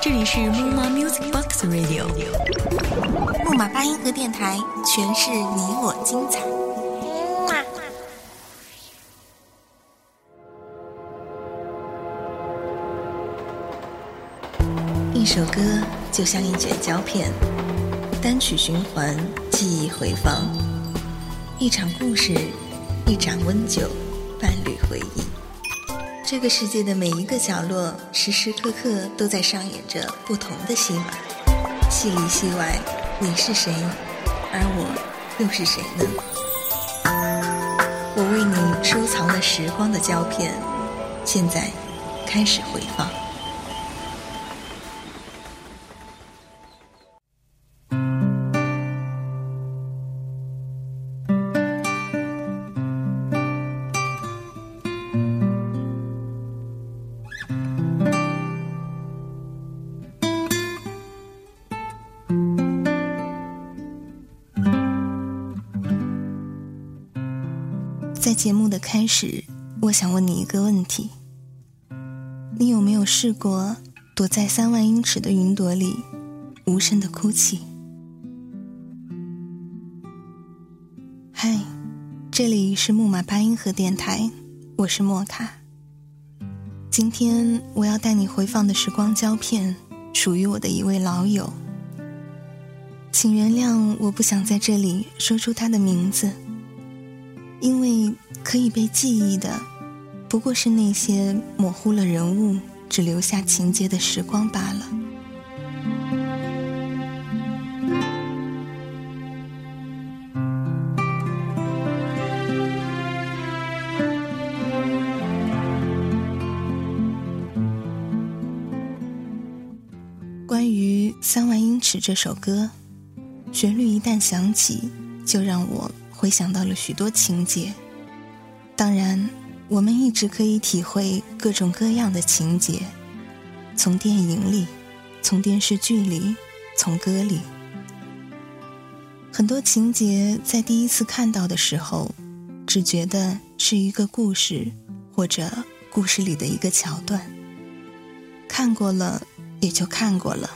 这里是木马 Music Box Radio，木马八音盒电台，诠释你我精彩。一首歌就像一卷胶片，单曲循环，记忆回放；一场故事，一盏温酒，伴侣回忆。这个世界的每一个角落，时时刻刻都在上演着不同的戏码。戏里戏外，你是谁，而我又是谁呢？我为你收藏了时光的胶片，现在开始回放。节目的开始，我想问你一个问题：你有没有试过躲在三万英尺的云朵里，无声的哭泣？嗨，这里是木马八音盒电台，我是莫卡。今天我要带你回放的时光胶片，属于我的一位老友。请原谅，我不想在这里说出他的名字。因为可以被记忆的，不过是那些模糊了人物、只留下情节的时光罢了。关于《三万英尺》这首歌，旋律一旦响起，就让我。回想到了许多情节，当然，我们一直可以体会各种各样的情节，从电影里，从电视剧里，从歌里。很多情节在第一次看到的时候，只觉得是一个故事，或者故事里的一个桥段。看过了也就看过了，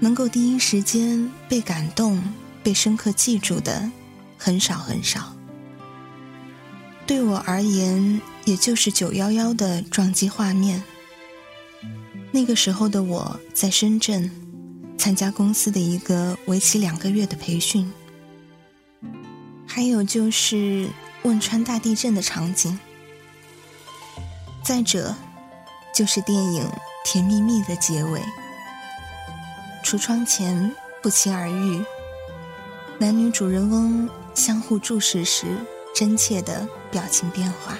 能够第一时间被感动、被深刻记住的。很少很少，对我而言，也就是九幺幺的撞击画面。那个时候的我在深圳参加公司的一个为期两个月的培训，还有就是汶川大地震的场景，再者就是电影《甜蜜蜜》的结尾，橱窗前不期而遇，男女主人翁。相互注视时，真切的表情变化，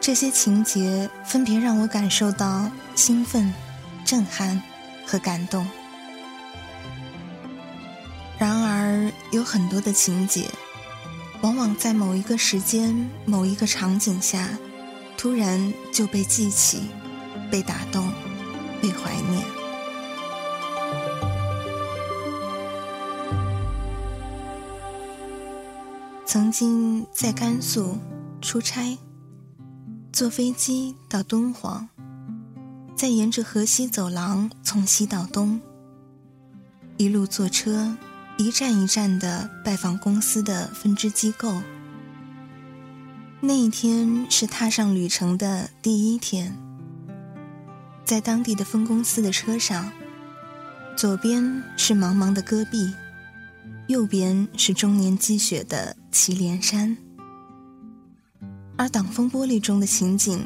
这些情节分别让我感受到兴奋、震撼和感动。然而，有很多的情节，往往在某一个时间、某一个场景下，突然就被记起、被打动、被怀念。曾经在甘肃出差，坐飞机到敦煌，再沿着河西走廊从西到东，一路坐车，一站一站的拜访公司的分支机构。那一天是踏上旅程的第一天，在当地的分公司的车上，左边是茫茫的戈壁。右边是终年积雪的祁连山，而挡风玻璃中的情景，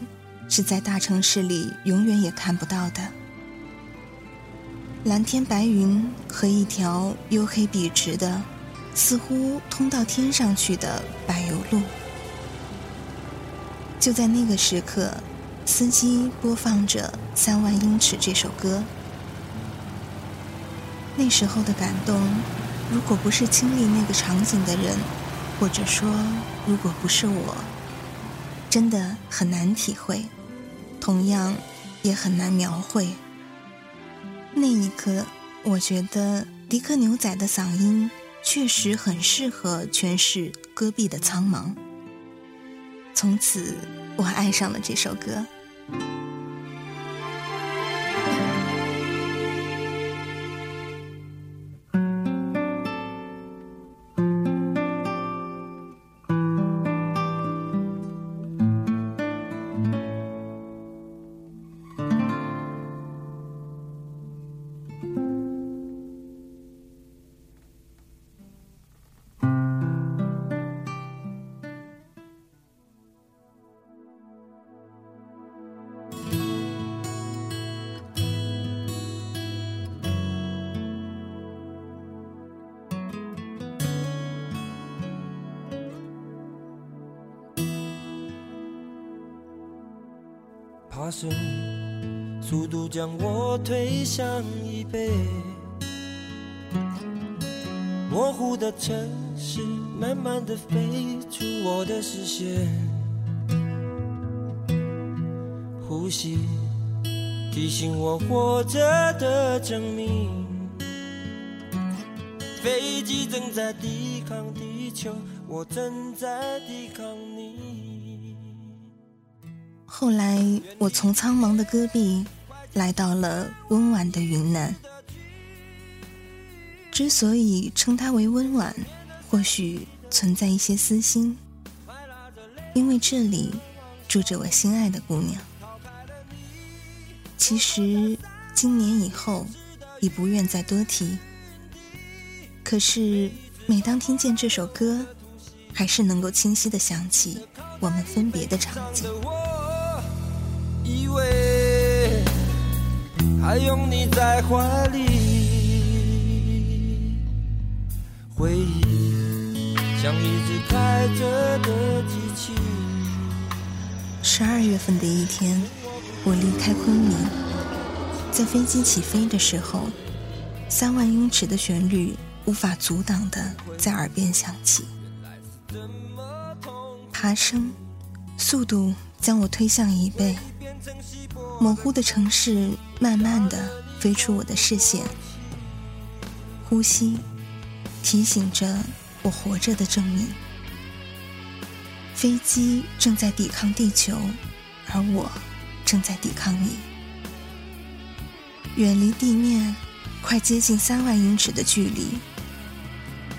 是在大城市里永远也看不到的。蓝天白云和一条黝黑笔直的，似乎通到天上去的柏油路。就在那个时刻，司机播放着《三万英尺》这首歌，那时候的感动。如果不是经历那个场景的人，或者说，如果不是我，真的很难体会，同样也很难描绘。那一刻，我觉得迪克牛仔的嗓音确实很适合诠释戈壁的苍茫。从此，我爱上了这首歌。爬升，速度将我推向椅背。模糊的城市，慢慢的飞出我的视线。呼吸，提醒我活着的证明。飞机正在抵抗地球，我正在抵抗你。后来，我从苍茫的戈壁来到了温婉的云南。之所以称它为温婉，或许存在一些私心，因为这里住着我心爱的姑娘。其实，今年以后已不愿再多提。可是，每当听见这首歌，还是能够清晰的想起我们分别的场景。以为还拥你在怀里，回忆像一只开着的机器。十二月份的一天，我离开昆明，在飞机起飞的时候，三万英尺的旋律无法阻挡的在耳边响起，爬升，速度将我推向椅背。模糊的城市慢慢的飞出我的视线，呼吸提醒着我活着的证明。飞机正在抵抗地球，而我正在抵抗你。远离地面，快接近三万英尺的距离。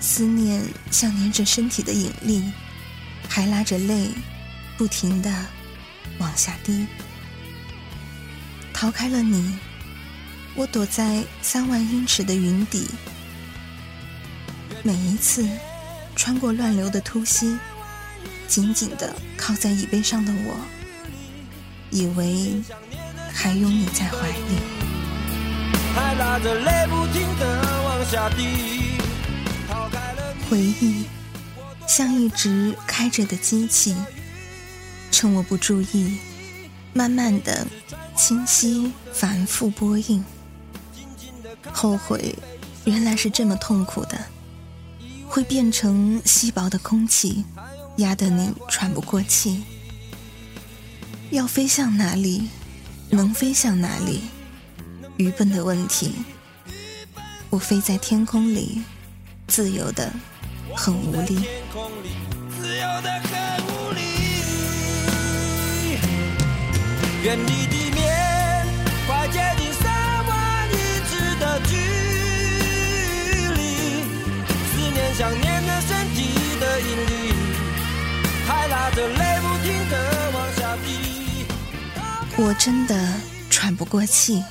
思念像粘着身体的引力，还拉着泪，不停的往下滴。逃开了你，我躲在三万英尺的云底。每一次穿过乱流的突袭，紧紧的靠在椅背上的我，以为还拥你在怀里。回忆像一直开着的机器，趁我不注意，慢慢的。清晰反复播映，后悔原来是这么痛苦的，会变成稀薄的空气，压得你喘不过气。要飞向哪里，能飞向哪里？愚笨的问题。我飞在天空里，自由的很无力。远离地面，快接近三万英尺的距离。思念像粘着身体的引力，还拉着泪不停的往下滴。我真的喘不过气，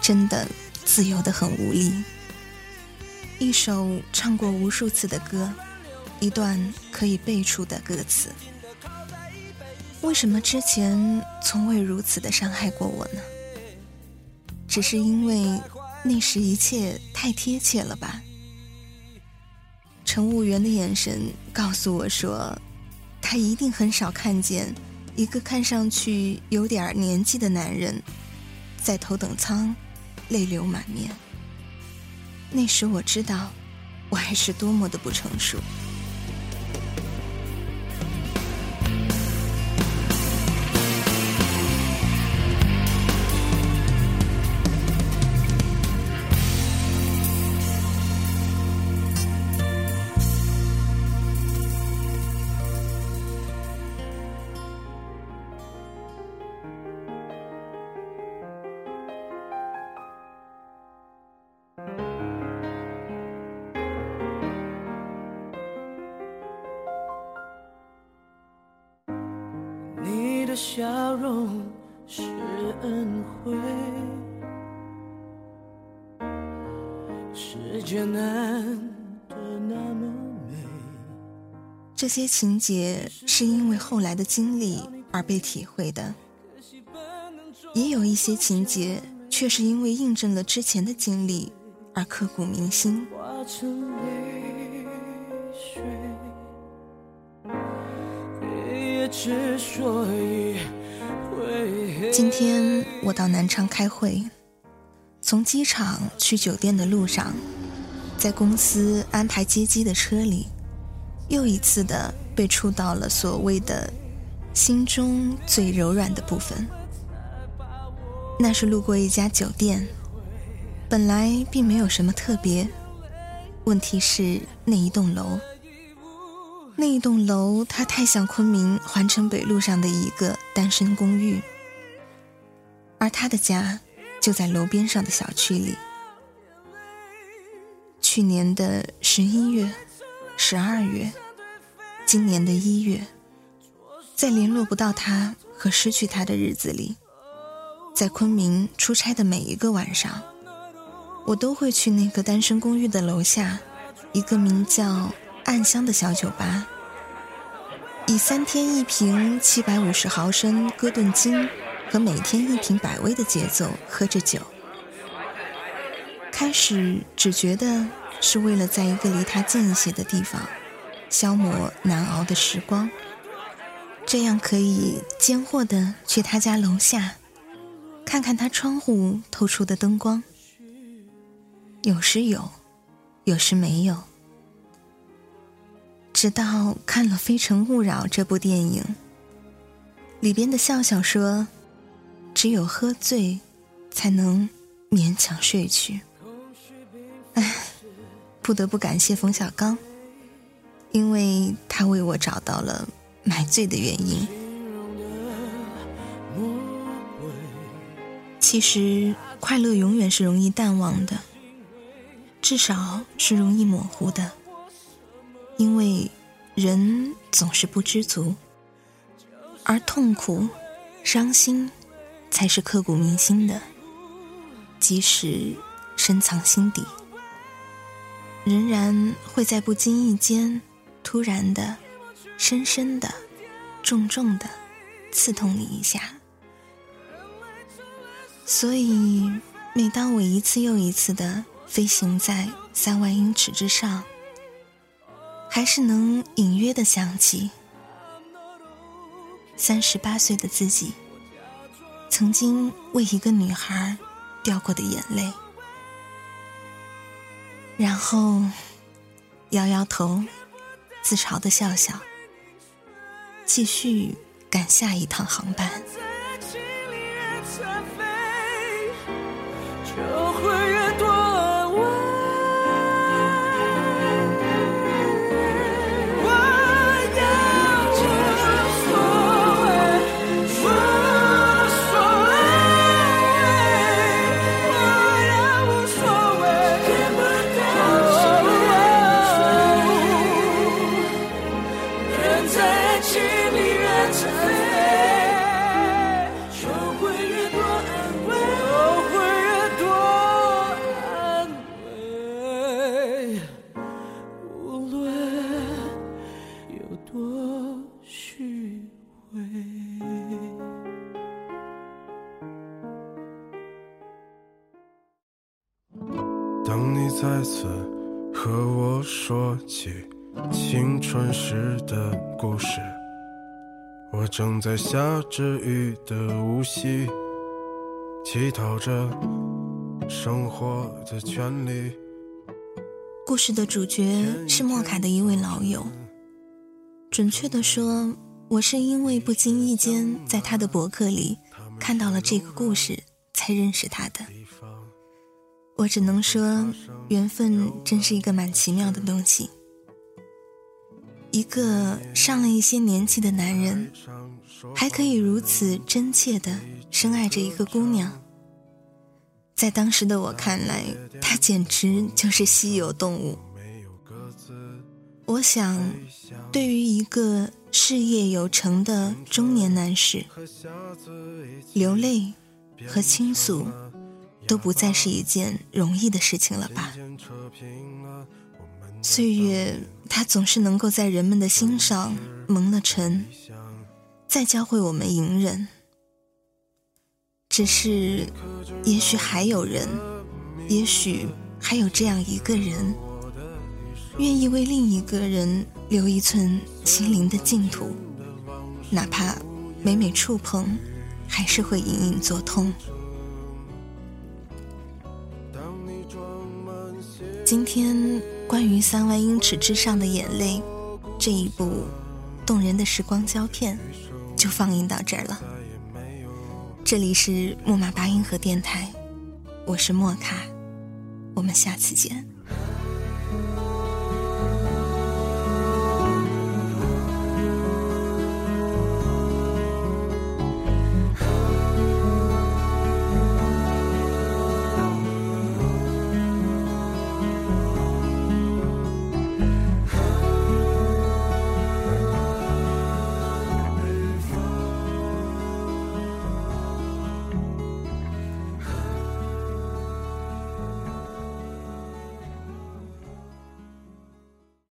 真的自由的很无力。一首唱过无数次的歌，一段可以背出的歌词。为什么之前从未如此的伤害过我呢？只是因为那时一切太贴切了吧？乘务员的眼神告诉我说，他一定很少看见一个看上去有点年纪的男人在头等舱泪流满面。那时我知道，我还是多么的不成熟。笑容是恩惠。世界难得那么美。这些情节是因为后来的经历而被体会的，也有一些情节却是因为印证了之前的经历而刻骨铭心。今天我到南昌开会，从机场去酒店的路上，在公司安排接机的车里，又一次的被触到了所谓的心中最柔软的部分。那是路过一家酒店，本来并没有什么特别，问题是那一栋楼。那一栋楼，它太像昆明环城北路上的一个单身公寓，而他的家就在楼边上的小区里。去年的十一月、十二月，今年的一月，在联络不到他和失去他的日子里，在昆明出差的每一个晚上，我都会去那个单身公寓的楼下，一个名叫“暗香”的小酒吧，以三天一瓶七百五十毫升哥顿金和每天一瓶百威的节奏喝着酒。开始只觉得是为了在一个离他近一些的地方，消磨难熬的时光，这样可以间或的去他家楼下，看看他窗户透出的灯光。有时有，有时没有。直到看了《非诚勿扰》这部电影，里边的笑笑说：“只有喝醉，才能勉强睡去。”唉，不得不感谢冯小刚，因为他为我找到了买醉的原因。其实，快乐永远是容易淡忘的，至少是容易模糊的，因为人总是不知足，而痛苦、伤心才是刻骨铭心的，即使深藏心底。仍然会在不经意间，突然的、深深的、重重的刺痛你一下。所以，每当我一次又一次的飞行在三万英尺之上，还是能隐约的想起三十八岁的自己，曾经为一个女孩掉过的眼泪。然后，摇摇头，自嘲的笑笑，继续赶下一趟航班。再次和我说起青春时的故事，我正在下着雨的无锡，乞讨着生活的权利。故事的主角是莫凯的一位老友，准确的说，我是因为不经意间在他的博客里看到了这个故事，才认识他的。我只能说，缘分真是一个蛮奇妙的东西。一个上了一些年纪的男人，还可以如此真切的深爱着一个姑娘，在当时的我看来，他简直就是稀有动物。我想，对于一个事业有成的中年男士，流泪和倾诉都不再是一件容易的事情了吧？岁月，它总是能够在人们的心上蒙了尘，再教会我们隐忍。只是，也许还有人，也许还有这样一个人，愿意为另一个人留一寸心灵的净土，哪怕每每触碰，还是会隐隐作痛。今天关于三万英尺之上的眼泪这一部动人的时光胶片，就放映到这儿了。这里是木马八音盒电台，我是莫卡，我们下次见。